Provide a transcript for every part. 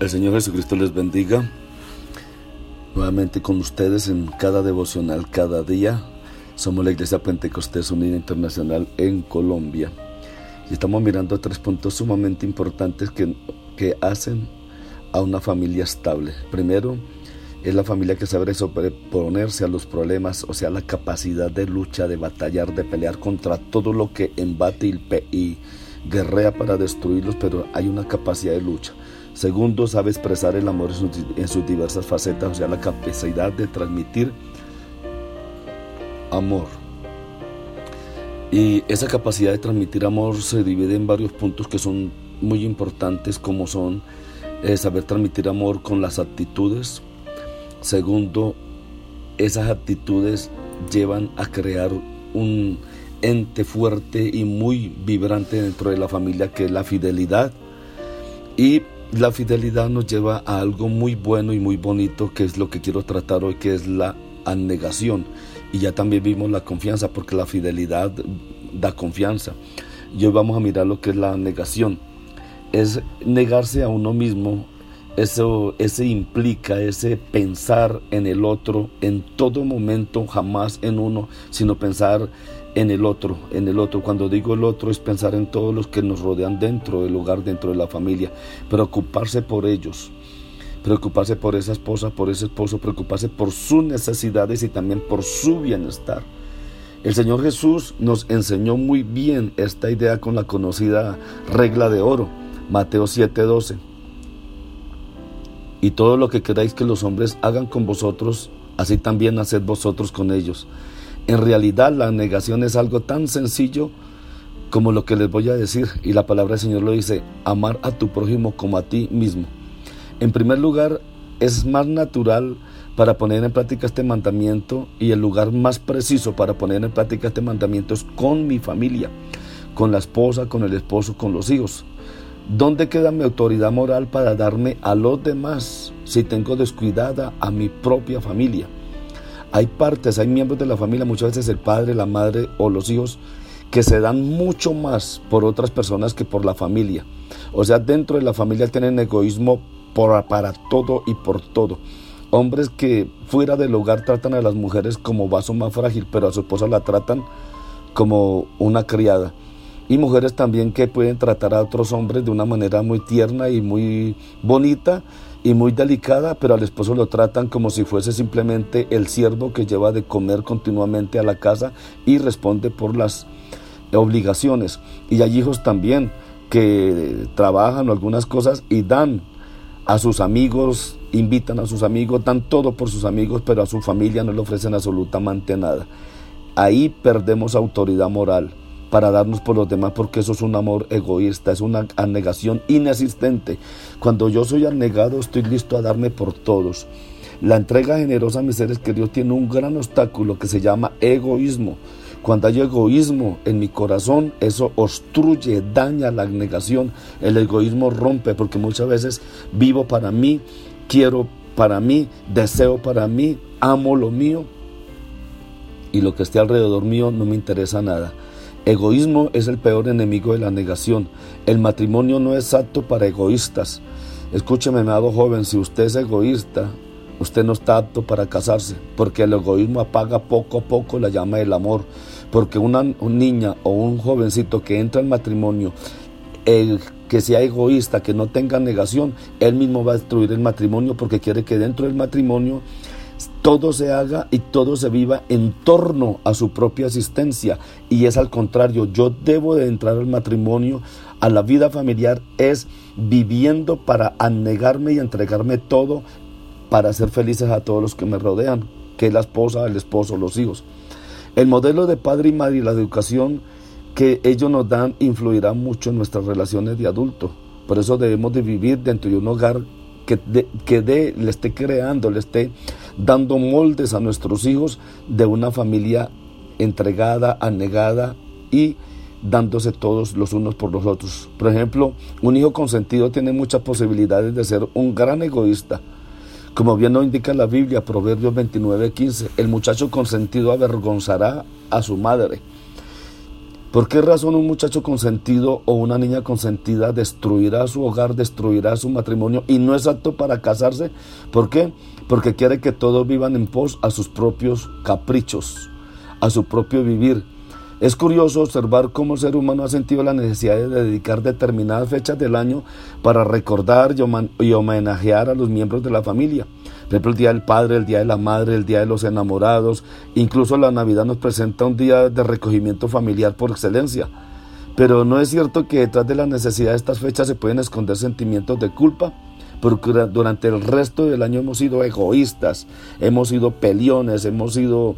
El Señor Jesucristo les bendiga nuevamente con ustedes en cada devocional, cada día. Somos la Iglesia Pentecostés Unida Internacional en Colombia y estamos mirando tres puntos sumamente importantes que, que hacen a una familia estable. Primero, es la familia que sabe sobreponerse a los problemas, o sea, la capacidad de lucha, de batallar, de pelear contra todo lo que embate y, y guerrea para destruirlos, pero hay una capacidad de lucha. Segundo, sabe expresar el amor en sus, diversas facetas, o sea, la capacidad de transmitir amor. Y esa capacidad de transmitir amor se divide en varios puntos que son muy importantes, como son eh, saber transmitir amor con las actitudes. Segundo, esas actitudes llevan a crear un ente fuerte y muy vibrante dentro de la familia que es la fidelidad. Y la fidelidad nos lleva a algo muy bueno y muy bonito, que es lo que quiero tratar hoy, que es la anegación. Y ya también vimos la confianza, porque la fidelidad da confianza. Y hoy vamos a mirar lo que es la negación. Es negarse a uno mismo. Eso, ese implica ese pensar en el otro en todo momento, jamás en uno, sino pensar en el otro, en el otro. Cuando digo el otro es pensar en todos los que nos rodean dentro del hogar, dentro de la familia, preocuparse por ellos, preocuparse por esa esposa, por ese esposo, preocuparse por sus necesidades y también por su bienestar. El Señor Jesús nos enseñó muy bien esta idea con la conocida regla de oro, Mateo 7:12. Y todo lo que queráis que los hombres hagan con vosotros, así también haced vosotros con ellos. En realidad la negación es algo tan sencillo como lo que les voy a decir y la palabra del Señor lo dice, amar a tu prójimo como a ti mismo. En primer lugar, es más natural para poner en práctica este mandamiento y el lugar más preciso para poner en práctica este mandamiento es con mi familia, con la esposa, con el esposo, con los hijos. ¿Dónde queda mi autoridad moral para darme a los demás si tengo descuidada a mi propia familia? Hay partes, hay miembros de la familia, muchas veces el padre, la madre o los hijos, que se dan mucho más por otras personas que por la familia. O sea, dentro de la familia tienen egoísmo para todo y por todo. Hombres que fuera del hogar tratan a las mujeres como vaso más frágil, pero a su esposa la tratan como una criada. Y mujeres también que pueden tratar a otros hombres de una manera muy tierna y muy bonita, y muy delicada, pero al esposo lo tratan como si fuese simplemente el siervo que lleva de comer continuamente a la casa y responde por las obligaciones. Y hay hijos también que trabajan algunas cosas y dan a sus amigos, invitan a sus amigos, dan todo por sus amigos, pero a su familia no le ofrecen absolutamente nada. Ahí perdemos autoridad moral para darnos por los demás porque eso es un amor egoísta, es una anegación inexistente. Cuando yo soy anegado estoy listo a darme por todos. La entrega generosa a mis seres queridos tiene un gran obstáculo que se llama egoísmo. Cuando hay egoísmo en mi corazón, eso obstruye, daña la negación. El egoísmo rompe porque muchas veces vivo para mí, quiero para mí, deseo para mí, amo lo mío y lo que esté alrededor mío no me interesa nada. Egoísmo es el peor enemigo de la negación. El matrimonio no es apto para egoístas. Escúcheme, amado joven, si usted es egoísta, usted no está apto para casarse, porque el egoísmo apaga poco a poco la llama del amor. Porque una, niña o un jovencito que entra en matrimonio, el que sea egoísta, que no tenga negación, él mismo va a destruir el matrimonio porque quiere que dentro del matrimonio todo se haga y todo se viva en torno a su propia existencia. Y es al contrario, yo debo de entrar al matrimonio, a la vida familiar, es viviendo para anegarme y entregarme todo para hacer felices a todos los que me rodean, que es la esposa, el esposo, los hijos. El modelo de padre y madre y la educación que ellos nos dan influirá mucho en nuestras relaciones de adulto. Por eso debemos de vivir dentro de un hogar que, que le esté creando, le esté dando moldes a nuestros hijos de una familia entregada, anegada y dándose todos los unos por los otros. Por ejemplo, un hijo consentido tiene muchas posibilidades de ser un gran egoísta. Como bien lo indica la Biblia, Proverbios 29:15, el muchacho consentido avergonzará a su madre. ¿Por qué razón un muchacho consentido o una niña consentida destruirá su hogar, destruirá su matrimonio y no es apto para casarse? ¿Por qué? Porque quiere que todos vivan en pos a sus propios caprichos, a su propio vivir es curioso observar cómo el ser humano ha sentido la necesidad de dedicar determinadas fechas del año para recordar y homenajear a los miembros de la familia. Por ejemplo, el Día del Padre, el Día de la Madre, el Día de los Enamorados. Incluso la Navidad nos presenta un día de recogimiento familiar por excelencia. Pero no es cierto que detrás de la necesidad de estas fechas se pueden esconder sentimientos de culpa porque durante el resto del año hemos sido egoístas, hemos sido peliones, hemos sido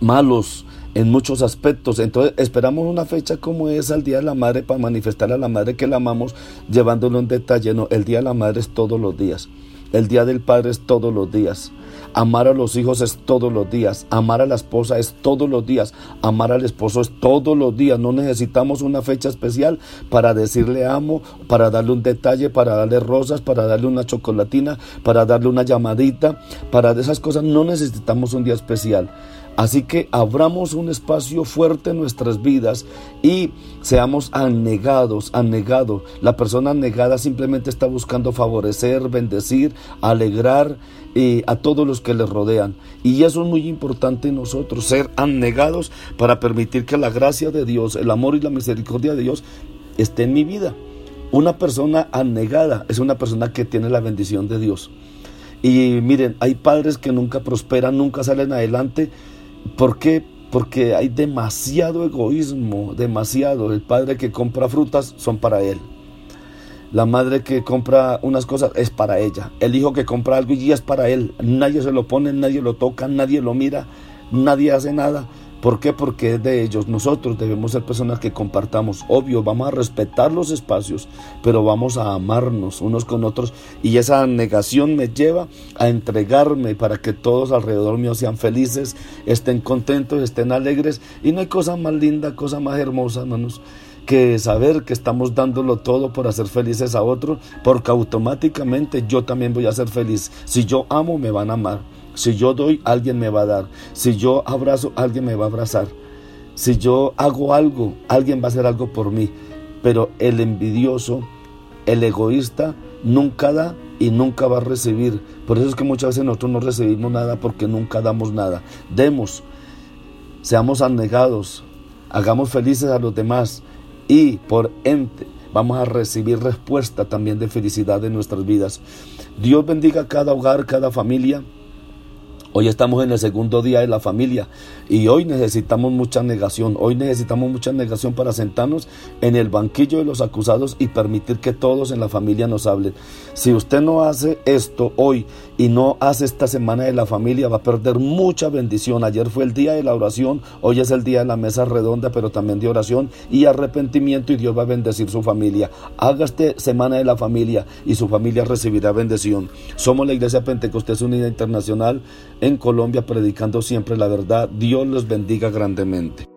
malos, en muchos aspectos. Entonces esperamos una fecha como esa, el Día de la Madre, para manifestar a la Madre que la amamos, llevándolo en detalle. No, el Día de la Madre es todos los días. El Día del Padre es todos los días. Amar a los hijos es todos los días. Amar a la esposa es todos los días. Amar al esposo es todos los días. No necesitamos una fecha especial para decirle amo, para darle un detalle, para darle rosas, para darle una chocolatina, para darle una llamadita. Para esas cosas no necesitamos un día especial. Así que abramos un espacio fuerte en nuestras vidas y seamos anegados, anegados. La persona anegada simplemente está buscando favorecer, bendecir, alegrar eh, a todos los que le rodean. Y eso es muy importante nosotros, ser anegados para permitir que la gracia de Dios, el amor y la misericordia de Dios esté en mi vida. Una persona anegada es una persona que tiene la bendición de Dios. Y miren, hay padres que nunca prosperan, nunca salen adelante ¿Por qué? Porque hay demasiado egoísmo, demasiado. El padre que compra frutas son para él. La madre que compra unas cosas es para ella. El hijo que compra algo y es para él. Nadie se lo pone, nadie lo toca, nadie lo mira, nadie hace nada. ¿Por qué? Porque es de ellos. Nosotros debemos ser personas que compartamos. Obvio, vamos a respetar los espacios, pero vamos a amarnos unos con otros. Y esa negación me lleva a entregarme para que todos alrededor mío sean felices, estén contentos, estén alegres. Y no hay cosa más linda, cosa más hermosa, hermanos que saber que estamos dándolo todo por hacer felices a otros, porque automáticamente yo también voy a ser feliz. Si yo amo, me van a amar. Si yo doy, alguien me va a dar. Si yo abrazo, alguien me va a abrazar. Si yo hago algo, alguien va a hacer algo por mí. Pero el envidioso, el egoísta, nunca da y nunca va a recibir. Por eso es que muchas veces nosotros no recibimos nada porque nunca damos nada. Demos, seamos anegados, hagamos felices a los demás y por ente vamos a recibir respuesta también de felicidad en nuestras vidas. Dios bendiga cada hogar, cada familia. Hoy estamos en el segundo día de la familia y hoy necesitamos mucha negación. Hoy necesitamos mucha negación para sentarnos en el banquillo de los acusados y permitir que todos en la familia nos hablen. Si usted no hace esto hoy y no hace esta semana de la familia, va a perder mucha bendición. Ayer fue el día de la oración, hoy es el día de la mesa redonda, pero también de oración y arrepentimiento y Dios va a bendecir su familia. Haga esta semana de la familia y su familia recibirá bendición. Somos la Iglesia Pentecostés Unida Internacional en Colombia predicando siempre la verdad. Dios los bendiga grandemente.